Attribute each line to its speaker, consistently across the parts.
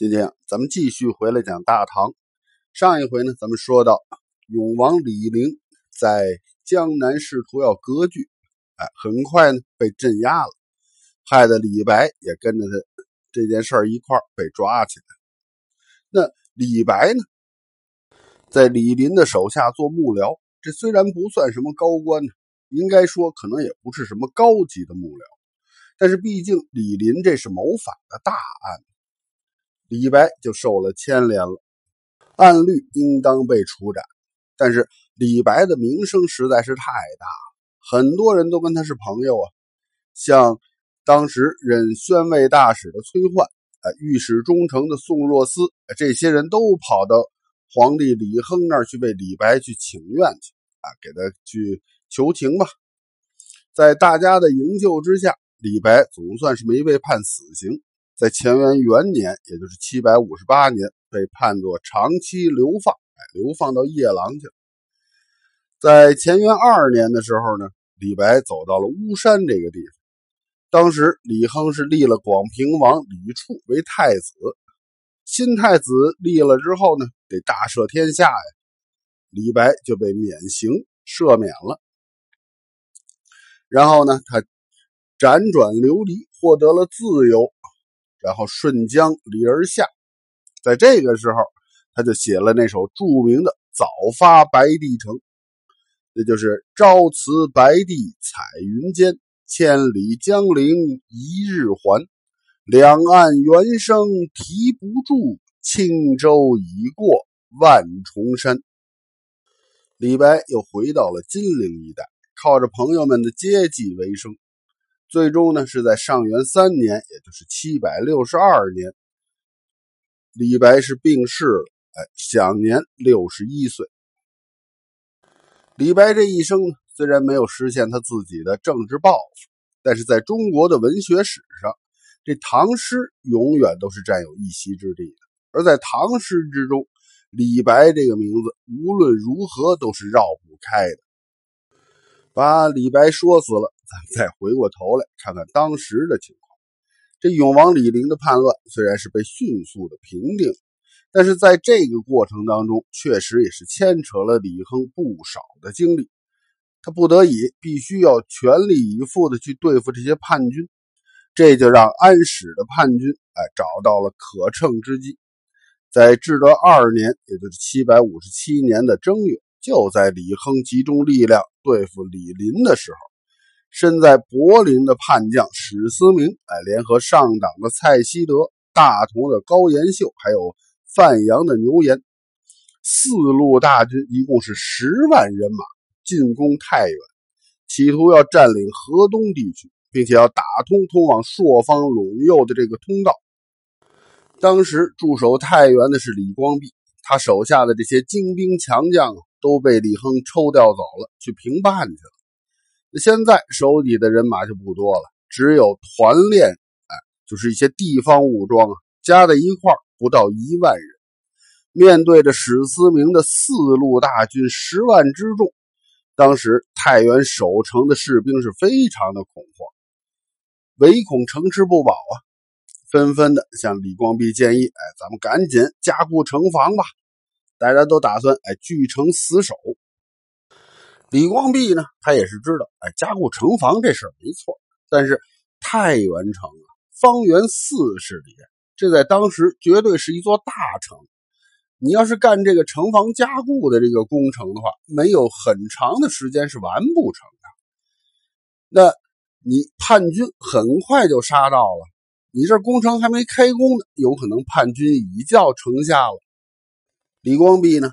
Speaker 1: 今天咱们继续回来讲大唐。上一回呢，咱们说到永王李陵在江南试图要割据，哎，很快呢被镇压了，害得李白也跟着他这件事儿一块被抓起来。那李白呢，在李林的手下做幕僚，这虽然不算什么高官呢，应该说可能也不是什么高级的幕僚，但是毕竟李林这是谋反的大案。李白就受了牵连了，按律应当被处斩，但是李白的名声实在是太大了，很多人都跟他是朋友啊。像当时任宣慰大使的崔焕，啊，御史中丞的宋若思，这些人都跑到皇帝李亨那儿去为李白去请愿去，啊，给他去求情吧。在大家的营救之下，李白总算是没被判死刑。在乾元元年，也就是七百五十八年，被判作长期流放，哎，流放到夜郎去了。在乾元二年的时候呢，李白走到了巫山这个地方。当时李亨是立了广平王李处为太子，新太子立了之后呢，得大赦天下呀。李白就被免刑赦免了，然后呢，他辗转流离，获得了自由。然后顺江离而下，在这个时候，他就写了那首著名的《早发白帝城》，那就是“朝辞白帝彩云间，千里江陵一日还。两岸猿声啼不住，轻舟已过万重山。”李白又回到了金陵一带，靠着朋友们的接济为生。最终呢，是在上元三年，也就是七百六十二年，李白是病逝了，哎，享年六十一岁。李白这一生，虽然没有实现他自己的政治抱负，但是在中国的文学史上，这唐诗永远都是占有一席之地的。而在唐诗之中，李白这个名字无论如何都是绕不开的。把李白说死了。咱再回过头来看看当时的情况，这永王李陵的叛乱虽然是被迅速的平定，但是在这个过程当中，确实也是牵扯了李亨不少的精力。他不得已必须要全力以赴的去对付这些叛军，这就让安史的叛军哎找到了可乘之机。在至德二年，也就是七百五十七年的正月，就在李亨集中力量对付李林的时候。身在柏林的叛将史思明，哎，联合上党的蔡希德、大同的高延秀，还有范阳的牛延，四路大军一共是十万人马进攻太原，企图要占领河东地区，并且要打通通往朔方、陇右的这个通道。当时驻守太原的是李光弼，他手下的这些精兵强将都被李亨抽调走了，去平叛去了。现在手底的人马就不多了，只有团练，哎，就是一些地方武装啊，加在一块不到一万人。面对着史思明的四路大军十万之众，当时太原守城的士兵是非常的恐慌，唯恐城池不保啊，纷纷的向李光弼建议：“哎，咱们赶紧加固城防吧！”大家都打算哎据城死守。李光弼呢，他也是知道，哎，加固城防这事儿没错，但是太原城啊，方圆四十里，这在当时绝对是一座大城。你要是干这个城防加固的这个工程的话，没有很长的时间是完不成的。那你叛军很快就杀到了，你这工程还没开工呢，有可能叛军已叫城下了。李光弼呢？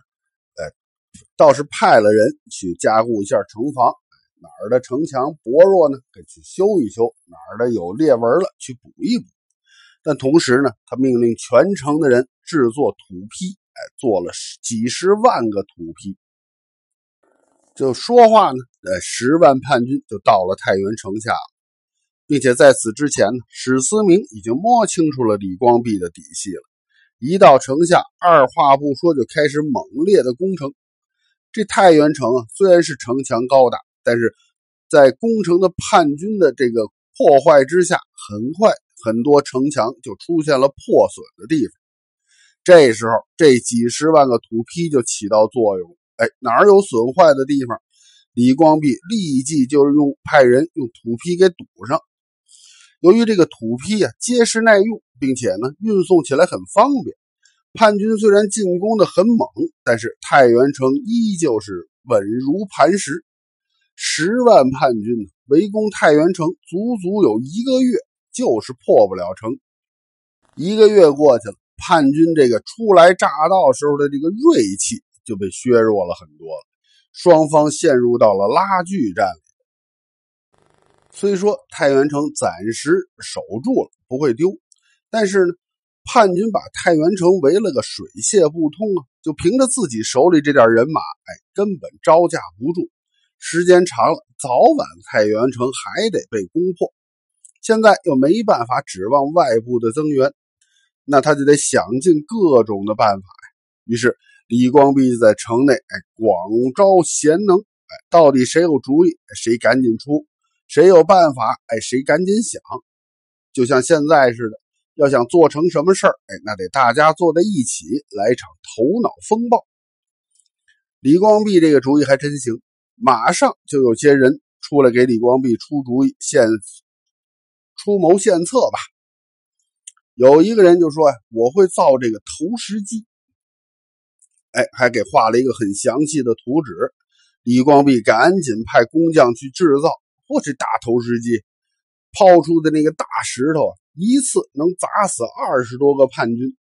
Speaker 1: 倒是派了人去加固一下城防，哪儿的城墙薄弱呢？给去修一修；哪儿的有裂纹了，去补一补。但同时呢，他命令全城的人制作土坯，哎，做了几十万个土坯。就说话呢，呃，十万叛军就到了太原城下了，并且在此之前呢，史思明已经摸清楚了李光弼的底细了。一到城下，二话不说就开始猛烈的攻城。这太原城啊，虽然是城墙高大，但是在攻城的叛军的这个破坏之下，很快很多城墙就出现了破损的地方。这时候，这几十万个土坯就起到作用了。哎，哪有损坏的地方，李光弼立即就是用派人用土坯给堵上。由于这个土坯啊结实耐用，并且呢运送起来很方便，叛军虽然进攻的很猛，但是太原城依旧是稳如磐石。十万叛军围攻太原城，足足有一个月，就是破不了城。一个月过去了。叛军这个初来乍到时候的这个锐气就被削弱了很多了，双方陷入到了拉锯战里。虽说太原城暂时守住了，不会丢，但是呢，叛军把太原城围了个水泄不通啊！就凭着自己手里这点人马，哎，根本招架不住。时间长了，早晚太原城还得被攻破。现在又没办法指望外部的增援。那他就得想尽各种的办法呀。于是李光弼在城内哎广招贤能哎，到底谁有主意，谁赶紧出；谁有办法，哎，谁赶紧想。就像现在似的，要想做成什么事儿，哎，那得大家坐在一起来一场头脑风暴。李光弼这个主意还真行，马上就有些人出来给李光弼出主意、献出谋献策吧。有一个人就说：“我会造这个投石机。”哎，还给画了一个很详细的图纸。李光弼赶紧派工匠去制造。嚯，这大投石机抛出的那个大石头啊，一次能砸死二十多个叛军。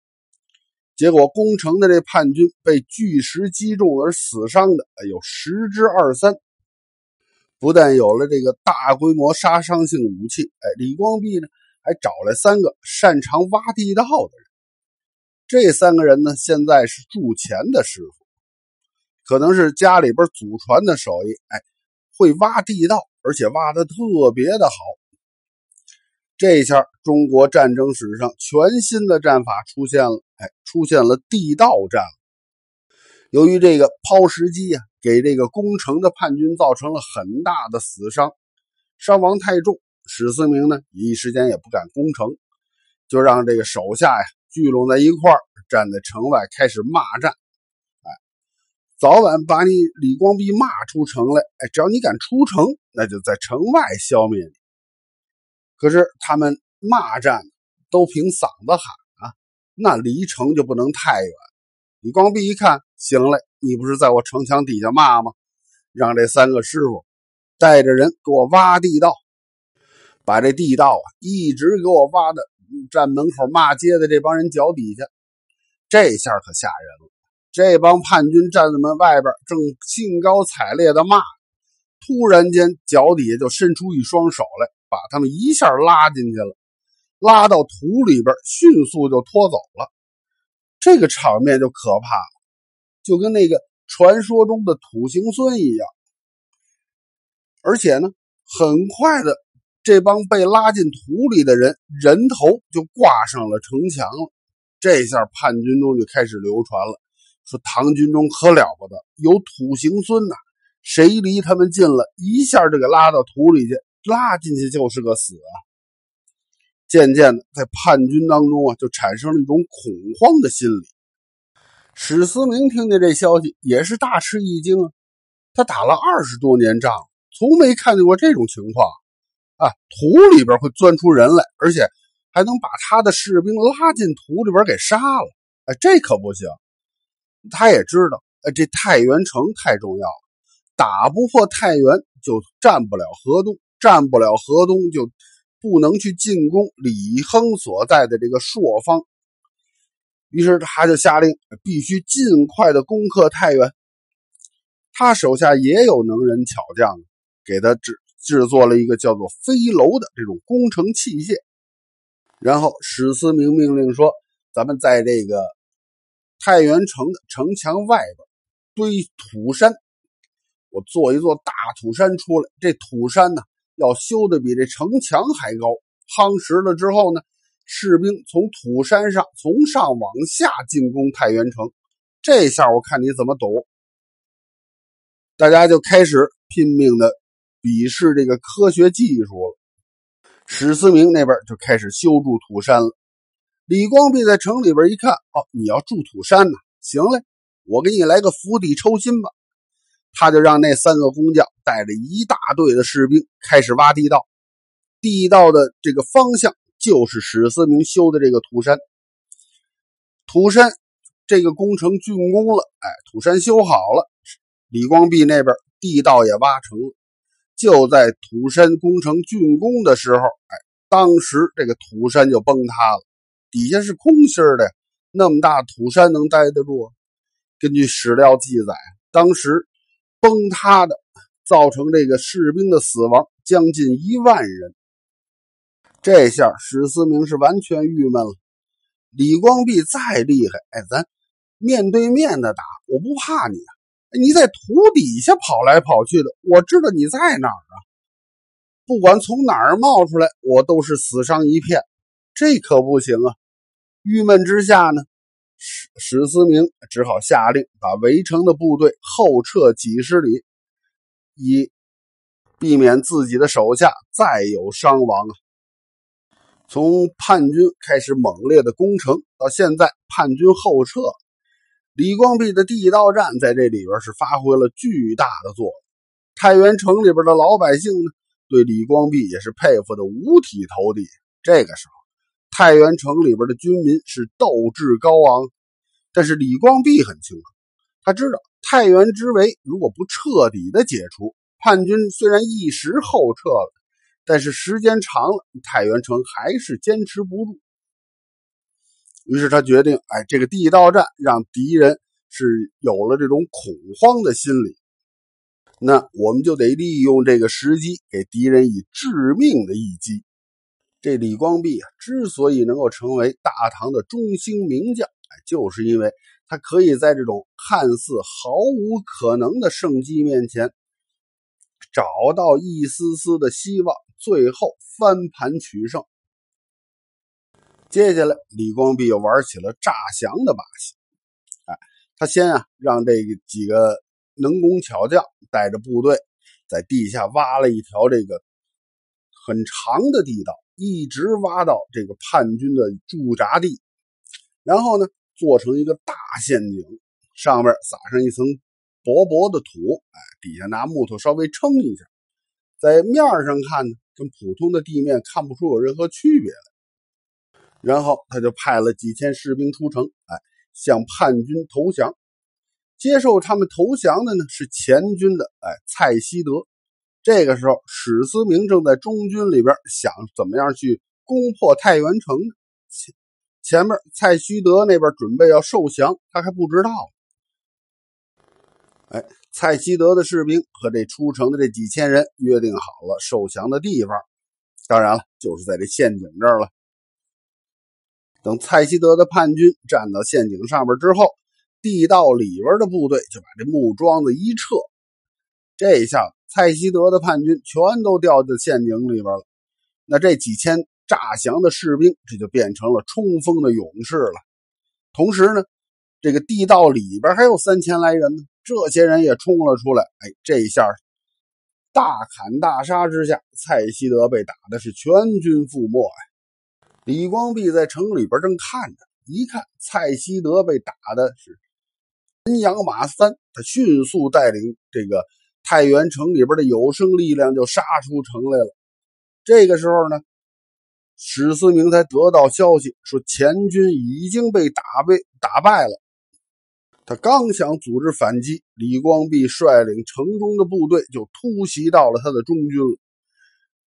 Speaker 1: 结果攻城的这叛军被巨石击中而死伤的有十之二三。不但有了这个大规模杀伤性武器，哎，李光弼呢？还找来三个擅长挖地道的人，这三个人呢，现在是铸钱的师傅，可能是家里边祖传的手艺，哎，会挖地道，而且挖的特别的好。这一下中国战争史上全新的战法出现了，哎，出现了地道战。由于这个抛石机啊，给这个攻城的叛军造成了很大的死伤，伤亡太重。史思明呢，一时间也不敢攻城，就让这个手下呀聚拢在一块儿，站在城外开始骂战。哎，早晚把你李光弼骂出城来。哎，只要你敢出城，那就在城外消灭你。可是他们骂战都凭嗓子喊啊，那离城就不能太远。李光弼一看，行了，你不是在我城墙底下骂吗？让这三个师傅带着人给我挖地道。把这地道啊，一直给我挖的站门口骂街的这帮人脚底下，这下可吓人了。这帮叛军站在门外边，正兴高采烈的骂，突然间脚底下就伸出一双手来，把他们一下拉进去了，拉到土里边，迅速就拖走了。这个场面就可怕了，就跟那个传说中的土行孙一样。而且呢，很快的。这帮被拉进土里的人，人头就挂上了城墙了。这下叛军中就开始流传了，说唐军中可了不得，有土行孙呐，谁离他们近了，一下就给拉到土里去，拉进去就是个死啊。渐渐的，在叛军当中啊，就产生了一种恐慌的心理。史思明听见这消息，也是大吃一惊啊。他打了二十多年仗，从没看见过这种情况。啊，土里边会钻出人来，而且还能把他的士兵拉进土里边给杀了。哎，这可不行。他也知道，哎，这太原城太重要了，打不破太原就占不了河东，占不了河东就不能去进攻李亨所在的这个朔方。于是他就下令，必须尽快的攻克太原。他手下也有能人巧匠，给他制。制作了一个叫做飞楼的这种工程器械，然后史思明命令说：“咱们在这个太原城的城墙外边堆土山，我做一座大土山出来。这土山呢，要修的比这城墙还高。夯实了之后呢，士兵从土山上从上往下进攻太原城。这下我看你怎么躲。”大家就开始拼命的。鄙视这个科学技术了，史思明那边就开始修筑土山了。李光弼在城里边一看，哦，你要筑土山呢？行嘞，我给你来个釜底抽薪吧。他就让那三个工匠带着一大队的士兵开始挖地道，地道的这个方向就是史思明修的这个土山。土山这个工程竣工了，哎，土山修好了，李光弼那边地道也挖成了。就在土山工程竣工的时候，哎，当时这个土山就崩塌了，底下是空心的，那么大土山能待得住？根据史料记载，当时。崩塌的，造成这个士兵的死亡将近一万人。这下史思明是完全郁闷了。李光弼再厉害，哎，咱面对面的打，我不怕你啊！你在土底下跑来跑去的，我知道你在哪儿啊！不管从哪儿冒出来，我都是死伤一片。这可不行啊！郁闷之下呢？史思明只好下令把围城的部队后撤几十里，以避免自己的手下再有伤亡啊！从叛军开始猛烈的攻城，到现在叛军后撤，李光弼的地道战在这里边是发挥了巨大的作用。太原城里边的老百姓呢，对李光弼也是佩服的五体投地。这个时候。太原城里边的军民是斗志高昂，但是李光弼很清楚，他知道太原之围如果不彻底的解除，叛军虽然一时后撤了，但是时间长了，太原城还是坚持不住。于是他决定，哎，这个地道战让敌人是有了这种恐慌的心理，那我们就得利用这个时机，给敌人以致命的一击。这李光弼啊，之所以能够成为大唐的中兴名将，就是因为他可以在这种看似毫无可能的胜机面前，找到一丝丝的希望，最后翻盘取胜。接下来，李光弼又玩起了诈降的把戏。哎，他先啊，让这几个能工巧匠带着部队，在地下挖了一条这个很长的地道。一直挖到这个叛军的驻扎地，然后呢，做成一个大陷阱，上面撒上一层薄薄的土，哎，底下拿木头稍微撑一下，在面上看呢，跟普通的地面看不出有任何区别来。然后他就派了几千士兵出城，哎，向叛军投降。接受他们投降的呢，是前军的，哎，蔡希德。这个时候，史思明正在中军里边想怎么样去攻破太原城呢？前面蔡希德那边准备要受降，他还不知道。哎，蔡希德的士兵和这出城的这几千人约定好了受降的地方，当然了，就是在这陷阱这儿了。等蔡希德的叛军站到陷阱上边之后，地道里边的部队就把这木桩子一撤，这一下。蔡希德的叛军全都掉在陷阱里边了，那这几千诈降的士兵，这就变成了冲锋的勇士了。同时呢，这个地道里边还有三千来人呢，这些人也冲了出来。哎，这一下大砍大杀之下，蔡希德被打的是全军覆没呀。李光弼在城里边正看着，一看蔡希德被打的是人仰马翻，他迅速带领这个。太原城里边的有生力量就杀出城来了。这个时候呢，史思明才得到消息说前军已经被打败打败了。他刚想组织反击，李光弼率领城中的部队就突袭到了他的中军了。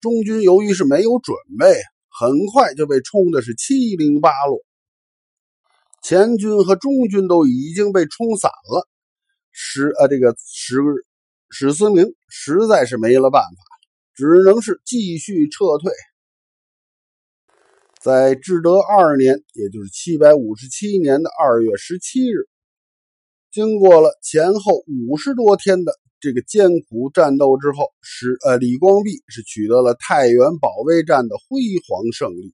Speaker 1: 中军由于是没有准备，很快就被冲的是七零八落。前军和中军都已经被冲散了。史呃，这个史。史思明实在是没了办法，只能是继续撤退。在至德二年，也就是七百五十七年的二月十七日，经过了前后五十多天的这个艰苦战斗之后，使呃李光弼是取得了太原保卫战的辉煌胜利。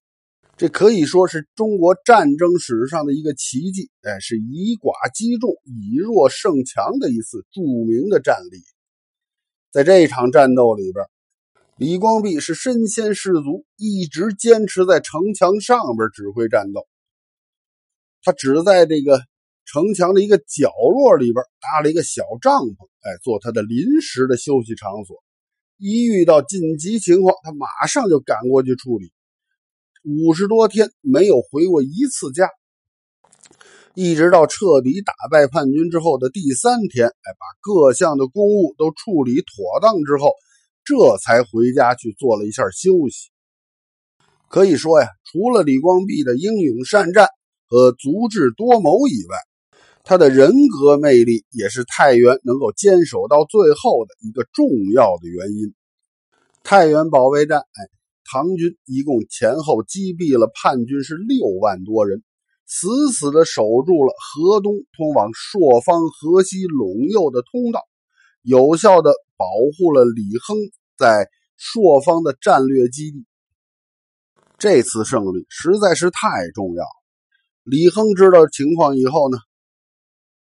Speaker 1: 这可以说是中国战争史上的一个奇迹，哎，是以寡击众、以弱胜强的一次著名的战例。在这一场战斗里边，李光弼是身先士卒，一直坚持在城墙上边指挥战斗。他只在这个城墙的一个角落里边搭了一个小帐篷，哎，做他的临时的休息场所。一遇到紧急情况，他马上就赶过去处理。五十多天没有回过一次家，一直到彻底打败叛军之后的第三天，哎，把各项的公务都处理妥当之后，这才回家去做了一下休息。可以说呀，除了李光弼的英勇善战和足智多谋以外，他的人格魅力也是太原能够坚守到最后的一个重要的原因。太原保卫战，哎，唐军一共前后击毙了叛军是六万多人，死死的守住了河东通往朔方、河西、陇右的通道，有效的保护了李亨在朔方的战略基地。这次胜利实在是太重要了。李亨知道情况以后呢？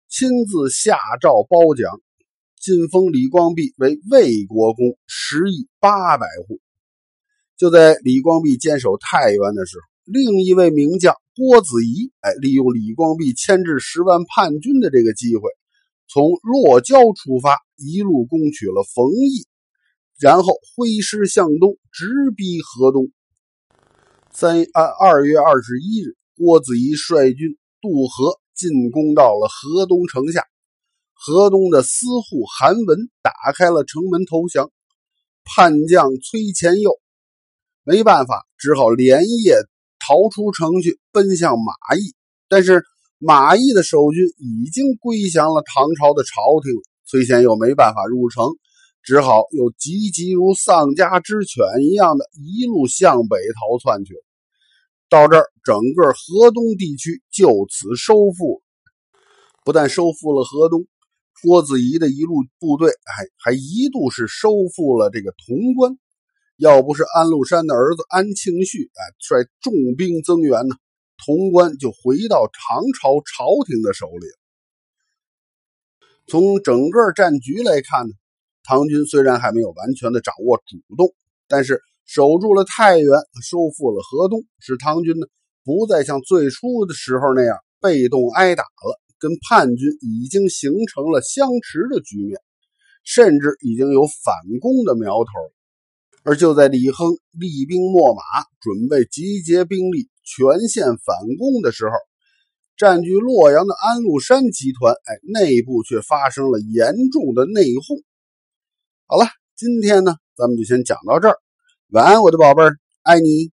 Speaker 1: 亲自下诏褒奖，晋封李光弼为魏国公，十亿八百户。就在李光弼坚守太原的时候，另一位名将郭子仪，哎，利用李光弼牵制十万叛军的这个机会，从洛郊出发，一路攻取了冯邑，然后挥师向东，直逼河东。三二二月二十一日，郭子仪率军渡河。进攻到了河东城下，河东的司户韩文打开了城门投降。叛将崔前佑没办法，只好连夜逃出城去，奔向马邑。但是马邑的守军已经归降了唐朝的朝廷，崔前佑没办法入城，只好又急急如丧家之犬一样的一路向北逃窜去了。到这儿，整个河东地区就此收复。不但收复了河东，郭子仪的一路部队还还一度是收复了这个潼关。要不是安禄山的儿子安庆绪哎率重兵增援呢，潼关就回到唐朝朝廷的手里。从整个战局来看呢，唐军虽然还没有完全的掌握主动，但是。守住了太原，收复了河东，使唐军呢不再像最初的时候那样被动挨打了，跟叛军已经形成了相持的局面，甚至已经有反攻的苗头。而就在李亨厉兵秣马，准备集结兵力全线反攻的时候，占据洛阳的安禄山集团，哎，内部却发生了严重的内讧。好了，今天呢，咱们就先讲到这儿。晚安，我的宝贝儿，爱你。